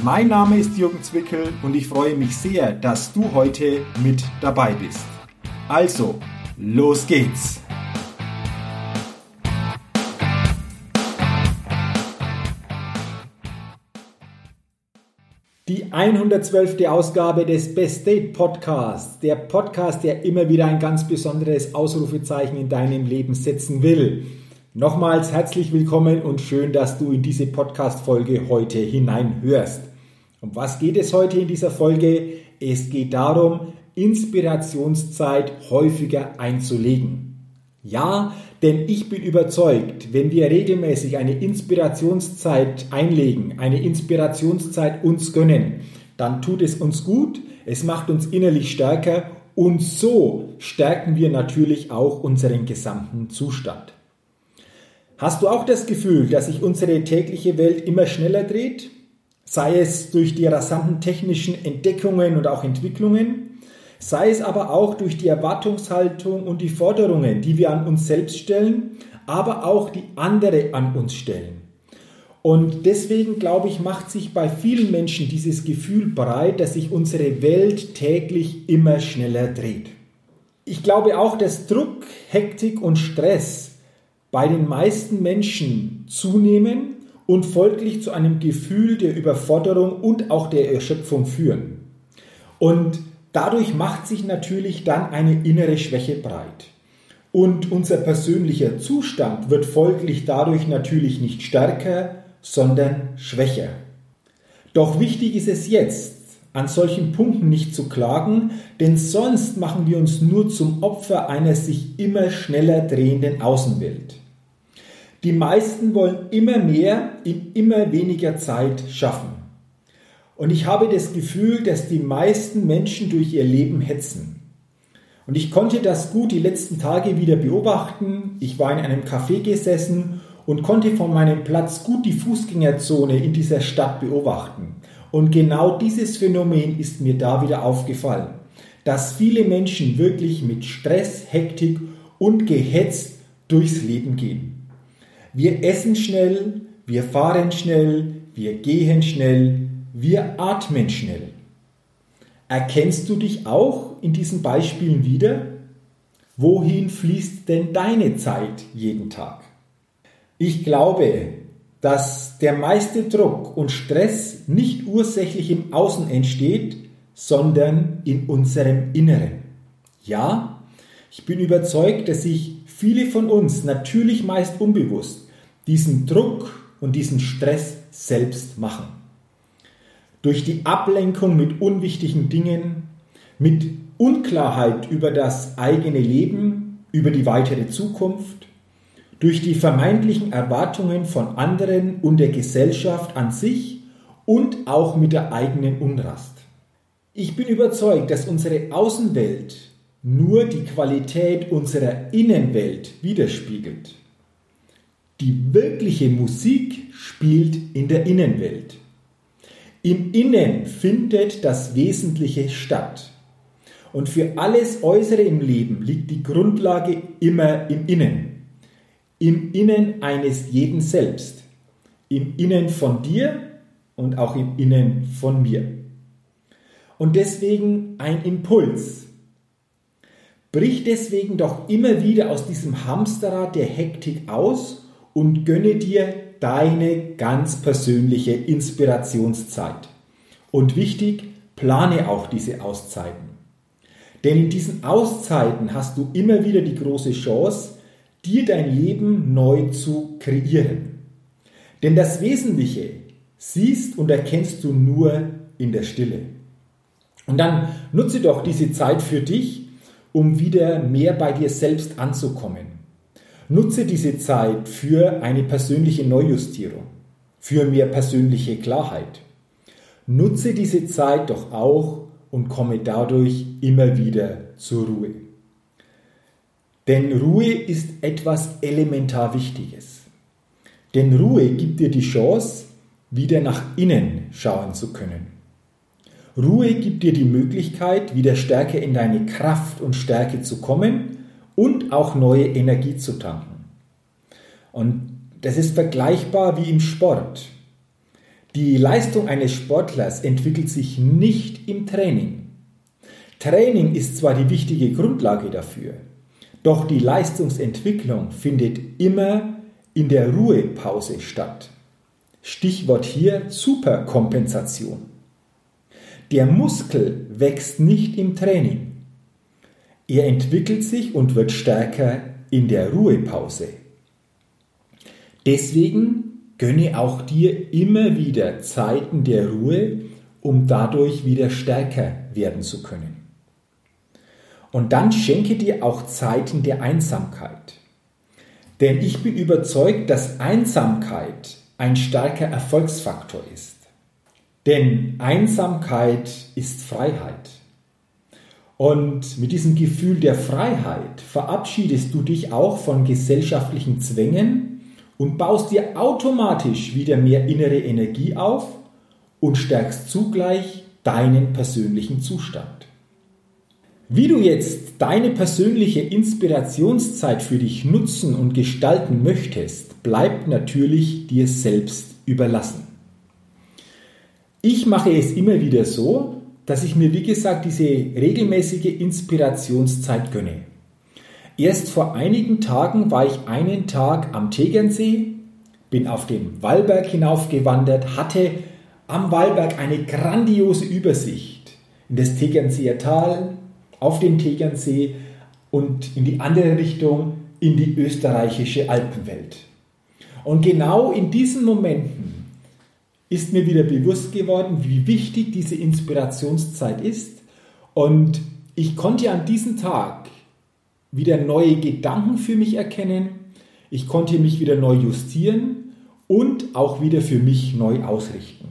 Mein Name ist Jürgen Zwickel und ich freue mich sehr, dass du heute mit dabei bist. Also, los geht's! Die 112. Ausgabe des Best Date Podcasts, der Podcast, der immer wieder ein ganz besonderes Ausrufezeichen in deinem Leben setzen will. Nochmals herzlich willkommen und schön, dass du in diese Podcast-Folge heute hineinhörst. Um was geht es heute in dieser Folge? Es geht darum, Inspirationszeit häufiger einzulegen. Ja, denn ich bin überzeugt, wenn wir regelmäßig eine Inspirationszeit einlegen, eine Inspirationszeit uns gönnen, dann tut es uns gut, es macht uns innerlich stärker und so stärken wir natürlich auch unseren gesamten Zustand. Hast du auch das Gefühl, dass sich unsere tägliche Welt immer schneller dreht? sei es durch die rasanten technischen Entdeckungen und auch Entwicklungen, sei es aber auch durch die Erwartungshaltung und die Forderungen, die wir an uns selbst stellen, aber auch die andere an uns stellen. Und deswegen glaube ich, macht sich bei vielen Menschen dieses Gefühl breit, dass sich unsere Welt täglich immer schneller dreht. Ich glaube auch, dass Druck, Hektik und Stress bei den meisten Menschen zunehmen und folglich zu einem Gefühl der Überforderung und auch der Erschöpfung führen. Und dadurch macht sich natürlich dann eine innere Schwäche breit. Und unser persönlicher Zustand wird folglich dadurch natürlich nicht stärker, sondern schwächer. Doch wichtig ist es jetzt, an solchen Punkten nicht zu klagen, denn sonst machen wir uns nur zum Opfer einer sich immer schneller drehenden Außenwelt. Die meisten wollen immer mehr in immer weniger Zeit schaffen. Und ich habe das Gefühl, dass die meisten Menschen durch ihr Leben hetzen. Und ich konnte das gut die letzten Tage wieder beobachten. Ich war in einem Café gesessen und konnte von meinem Platz gut die Fußgängerzone in dieser Stadt beobachten. Und genau dieses Phänomen ist mir da wieder aufgefallen, dass viele Menschen wirklich mit Stress, Hektik und gehetzt durchs Leben gehen. Wir essen schnell, wir fahren schnell, wir gehen schnell, wir atmen schnell. Erkennst du dich auch in diesen Beispielen wieder? Wohin fließt denn deine Zeit jeden Tag? Ich glaube, dass der meiste Druck und Stress nicht ursächlich im Außen entsteht, sondern in unserem Inneren. Ja, ich bin überzeugt, dass sich viele von uns natürlich meist unbewusst diesen Druck und diesen Stress selbst machen. Durch die Ablenkung mit unwichtigen Dingen, mit Unklarheit über das eigene Leben, über die weitere Zukunft, durch die vermeintlichen Erwartungen von anderen und der Gesellschaft an sich und auch mit der eigenen Unrast. Ich bin überzeugt, dass unsere Außenwelt nur die Qualität unserer Innenwelt widerspiegelt. Die wirkliche Musik spielt in der Innenwelt. Im Innen findet das Wesentliche statt. Und für alles Äußere im Leben liegt die Grundlage immer im Innen. Im Innen eines jeden selbst. Im Innen von dir und auch im Innen von mir. Und deswegen ein Impuls. Brich deswegen doch immer wieder aus diesem Hamsterrad der Hektik aus und gönne dir deine ganz persönliche Inspirationszeit. Und wichtig, plane auch diese Auszeiten. Denn in diesen Auszeiten hast du immer wieder die große Chance, dir dein Leben neu zu kreieren. Denn das Wesentliche siehst und erkennst du nur in der Stille. Und dann nutze doch diese Zeit für dich, um wieder mehr bei dir selbst anzukommen Nutze diese Zeit für eine persönliche Neujustierung, für mehr persönliche Klarheit. Nutze diese Zeit doch auch, und komme dadurch immer wieder zur Ruhe. Denn Ruhe ist etwas elementar Wichtiges. Denn Ruhe gibt dir die Chance, wieder nach innen schauen zu können. Ruhe gibt dir die Möglichkeit, wieder stärker in deine Kraft und Stärke zu kommen und auch neue Energie zu tanken. Und das ist vergleichbar wie im Sport. Die Leistung eines Sportlers entwickelt sich nicht im Training. Training ist zwar die wichtige Grundlage dafür, doch die Leistungsentwicklung findet immer in der Ruhepause statt. Stichwort hier Superkompensation. Der Muskel wächst nicht im Training. Er entwickelt sich und wird stärker in der Ruhepause. Deswegen Gönne auch dir immer wieder Zeiten der Ruhe, um dadurch wieder stärker werden zu können. Und dann schenke dir auch Zeiten der Einsamkeit. Denn ich bin überzeugt, dass Einsamkeit ein starker Erfolgsfaktor ist. Denn Einsamkeit ist Freiheit. Und mit diesem Gefühl der Freiheit verabschiedest du dich auch von gesellschaftlichen Zwängen und baust dir automatisch wieder mehr innere Energie auf und stärkst zugleich deinen persönlichen Zustand. Wie du jetzt deine persönliche Inspirationszeit für dich nutzen und gestalten möchtest, bleibt natürlich dir selbst überlassen. Ich mache es immer wieder so, dass ich mir, wie gesagt, diese regelmäßige Inspirationszeit gönne. Erst vor einigen Tagen war ich einen Tag am Tegernsee, bin auf den Wallberg hinaufgewandert, hatte am Wallberg eine grandiose Übersicht in das Tegernseer Tal, auf den Tegernsee und in die andere Richtung in die österreichische Alpenwelt. Und genau in diesen Momenten ist mir wieder bewusst geworden, wie wichtig diese Inspirationszeit ist. Und ich konnte an diesem Tag wieder neue Gedanken für mich erkennen, ich konnte mich wieder neu justieren und auch wieder für mich neu ausrichten.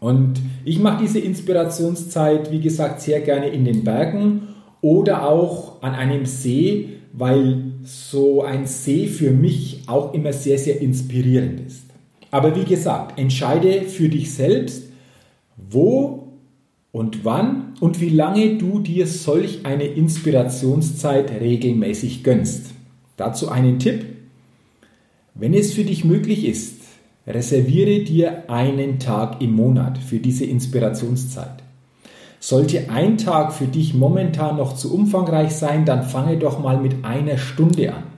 Und ich mache diese Inspirationszeit, wie gesagt, sehr gerne in den Bergen oder auch an einem See, weil so ein See für mich auch immer sehr, sehr inspirierend ist. Aber wie gesagt, entscheide für dich selbst, wo und wann und wie lange du dir solch eine Inspirationszeit regelmäßig gönnst. Dazu einen Tipp. Wenn es für dich möglich ist, reserviere dir einen Tag im Monat für diese Inspirationszeit. Sollte ein Tag für dich momentan noch zu umfangreich sein, dann fange doch mal mit einer Stunde an.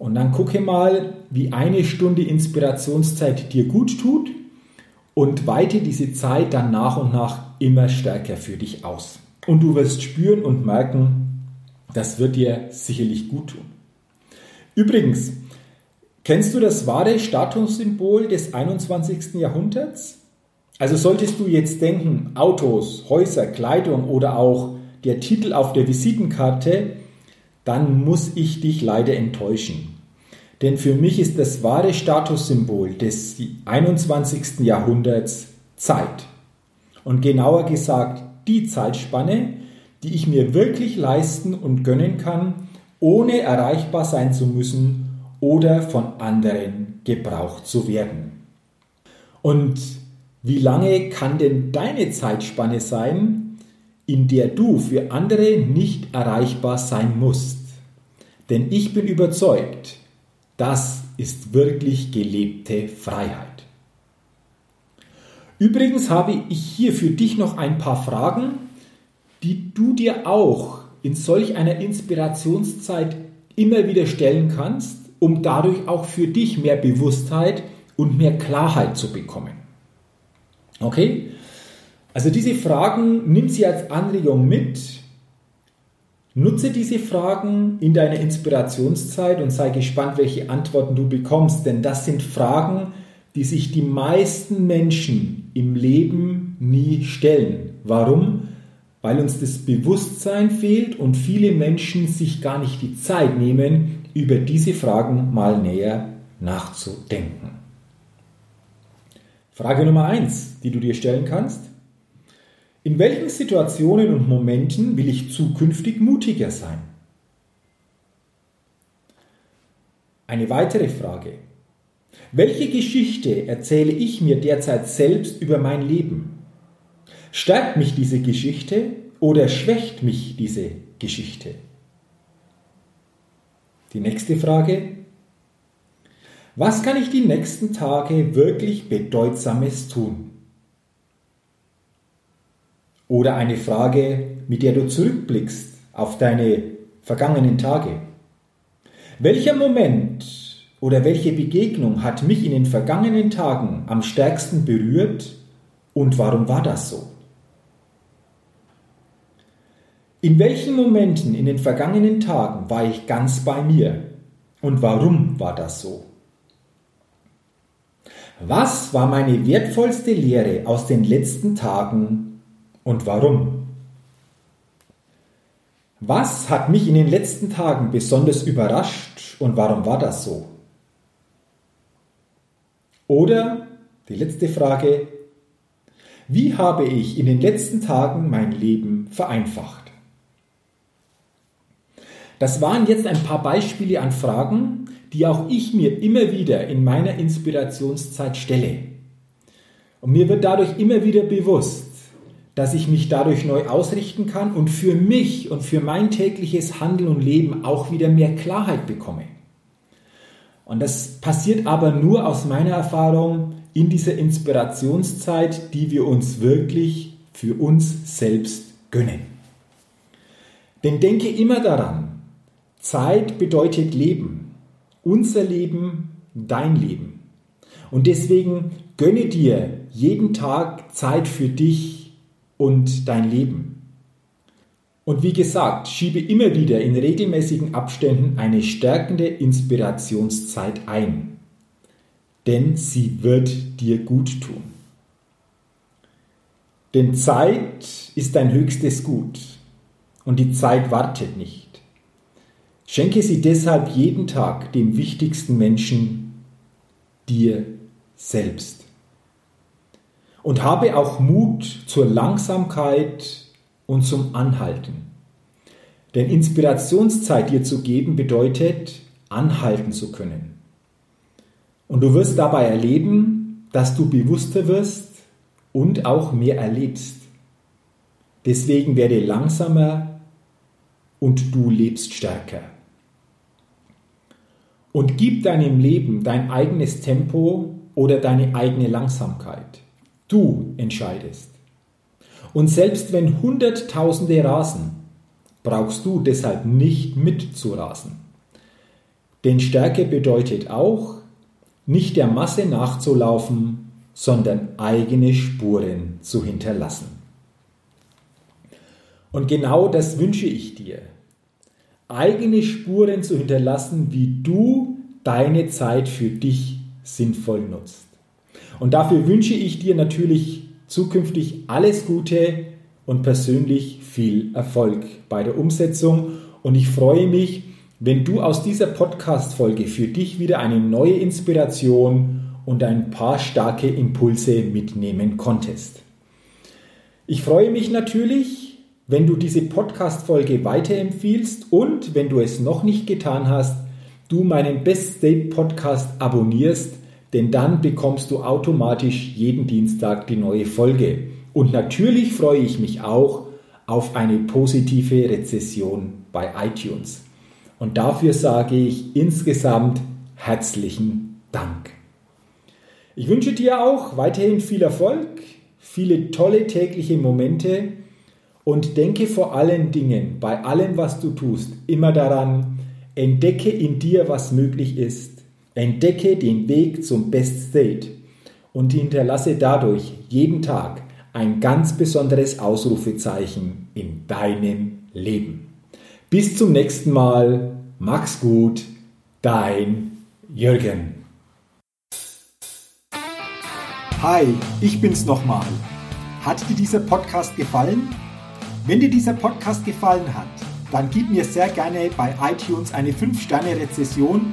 Und dann gucke mal, wie eine Stunde Inspirationszeit dir gut tut und weite diese Zeit dann nach und nach immer stärker für dich aus. Und du wirst spüren und merken, das wird dir sicherlich gut tun. Übrigens, kennst du das wahre Statussymbol des 21. Jahrhunderts? Also solltest du jetzt denken, Autos, Häuser, Kleidung oder auch der Titel auf der Visitenkarte, dann muss ich dich leider enttäuschen. Denn für mich ist das wahre Statussymbol des 21. Jahrhunderts Zeit. Und genauer gesagt die Zeitspanne, die ich mir wirklich leisten und gönnen kann, ohne erreichbar sein zu müssen oder von anderen gebraucht zu werden. Und wie lange kann denn deine Zeitspanne sein, in der du für andere nicht erreichbar sein musst? Denn ich bin überzeugt, das ist wirklich gelebte Freiheit. Übrigens habe ich hier für dich noch ein paar Fragen, die du dir auch in solch einer Inspirationszeit immer wieder stellen kannst, um dadurch auch für dich mehr Bewusstheit und mehr Klarheit zu bekommen. Okay? Also diese Fragen nimm sie als Anregung mit Nutze diese Fragen in deiner Inspirationszeit und sei gespannt, welche Antworten du bekommst, denn das sind Fragen, die sich die meisten Menschen im Leben nie stellen. Warum? Weil uns das Bewusstsein fehlt und viele Menschen sich gar nicht die Zeit nehmen, über diese Fragen mal näher nachzudenken. Frage Nummer eins, die du dir stellen kannst. In welchen Situationen und Momenten will ich zukünftig mutiger sein? Eine weitere Frage. Welche Geschichte erzähle ich mir derzeit selbst über mein Leben? Stärkt mich diese Geschichte oder schwächt mich diese Geschichte? Die nächste Frage. Was kann ich die nächsten Tage wirklich Bedeutsames tun? Oder eine Frage, mit der du zurückblickst auf deine vergangenen Tage. Welcher Moment oder welche Begegnung hat mich in den vergangenen Tagen am stärksten berührt und warum war das so? In welchen Momenten in den vergangenen Tagen war ich ganz bei mir und warum war das so? Was war meine wertvollste Lehre aus den letzten Tagen und warum? Was hat mich in den letzten Tagen besonders überrascht und warum war das so? Oder die letzte Frage, wie habe ich in den letzten Tagen mein Leben vereinfacht? Das waren jetzt ein paar Beispiele an Fragen, die auch ich mir immer wieder in meiner Inspirationszeit stelle. Und mir wird dadurch immer wieder bewusst, dass ich mich dadurch neu ausrichten kann und für mich und für mein tägliches Handeln und Leben auch wieder mehr Klarheit bekomme. Und das passiert aber nur aus meiner Erfahrung in dieser Inspirationszeit, die wir uns wirklich für uns selbst gönnen. Denn denke immer daran, Zeit bedeutet Leben unser Leben, dein Leben. Und deswegen gönne dir jeden Tag Zeit für dich und dein Leben. Und wie gesagt, schiebe immer wieder in regelmäßigen Abständen eine stärkende Inspirationszeit ein. Denn sie wird dir gut tun. Denn Zeit ist dein höchstes Gut und die Zeit wartet nicht. Schenke sie deshalb jeden Tag dem wichtigsten Menschen, dir selbst. Und habe auch Mut zur Langsamkeit und zum Anhalten. Denn Inspirationszeit dir zu geben bedeutet, anhalten zu können. Und du wirst dabei erleben, dass du bewusster wirst und auch mehr erlebst. Deswegen werde langsamer und du lebst stärker und gib deinem Leben dein eigenes Tempo oder deine eigene Langsamkeit. Du entscheidest. Und selbst wenn Hunderttausende rasen, brauchst du deshalb nicht mitzurasen. Denn Stärke bedeutet auch, nicht der Masse nachzulaufen, sondern eigene Spuren zu hinterlassen. Und genau das wünsche ich dir eigene Spuren zu hinterlassen, wie du deine Zeit für dich sinnvoll nutzt. Und dafür wünsche ich dir natürlich zukünftig alles Gute und persönlich viel Erfolg bei der Umsetzung. Und ich freue mich, wenn du aus dieser Podcast-Folge für dich wieder eine neue Inspiration und ein paar starke Impulse mitnehmen konntest. Ich freue mich natürlich, wenn du diese Podcast-Folge weiterempfiehlst und, wenn du es noch nicht getan hast, du meinen Best State Podcast abonnierst, denn dann bekommst du automatisch jeden Dienstag die neue Folge. Und natürlich freue ich mich auch auf eine positive Rezession bei iTunes. Und dafür sage ich insgesamt herzlichen Dank. Ich wünsche dir auch weiterhin viel Erfolg, viele tolle tägliche Momente und denke vor allen Dingen, bei allem, was du tust, immer daran, entdecke in dir, was möglich ist, entdecke den Weg zum Best State und hinterlasse dadurch jeden Tag ein ganz besonderes Ausrufezeichen in deinem Leben. Bis zum nächsten Mal, mach's gut, dein Jürgen. Hi, ich bin's nochmal. Hat dir dieser Podcast gefallen? Wenn dir dieser Podcast gefallen hat, dann gib mir sehr gerne bei iTunes eine 5-Sterne-Rezession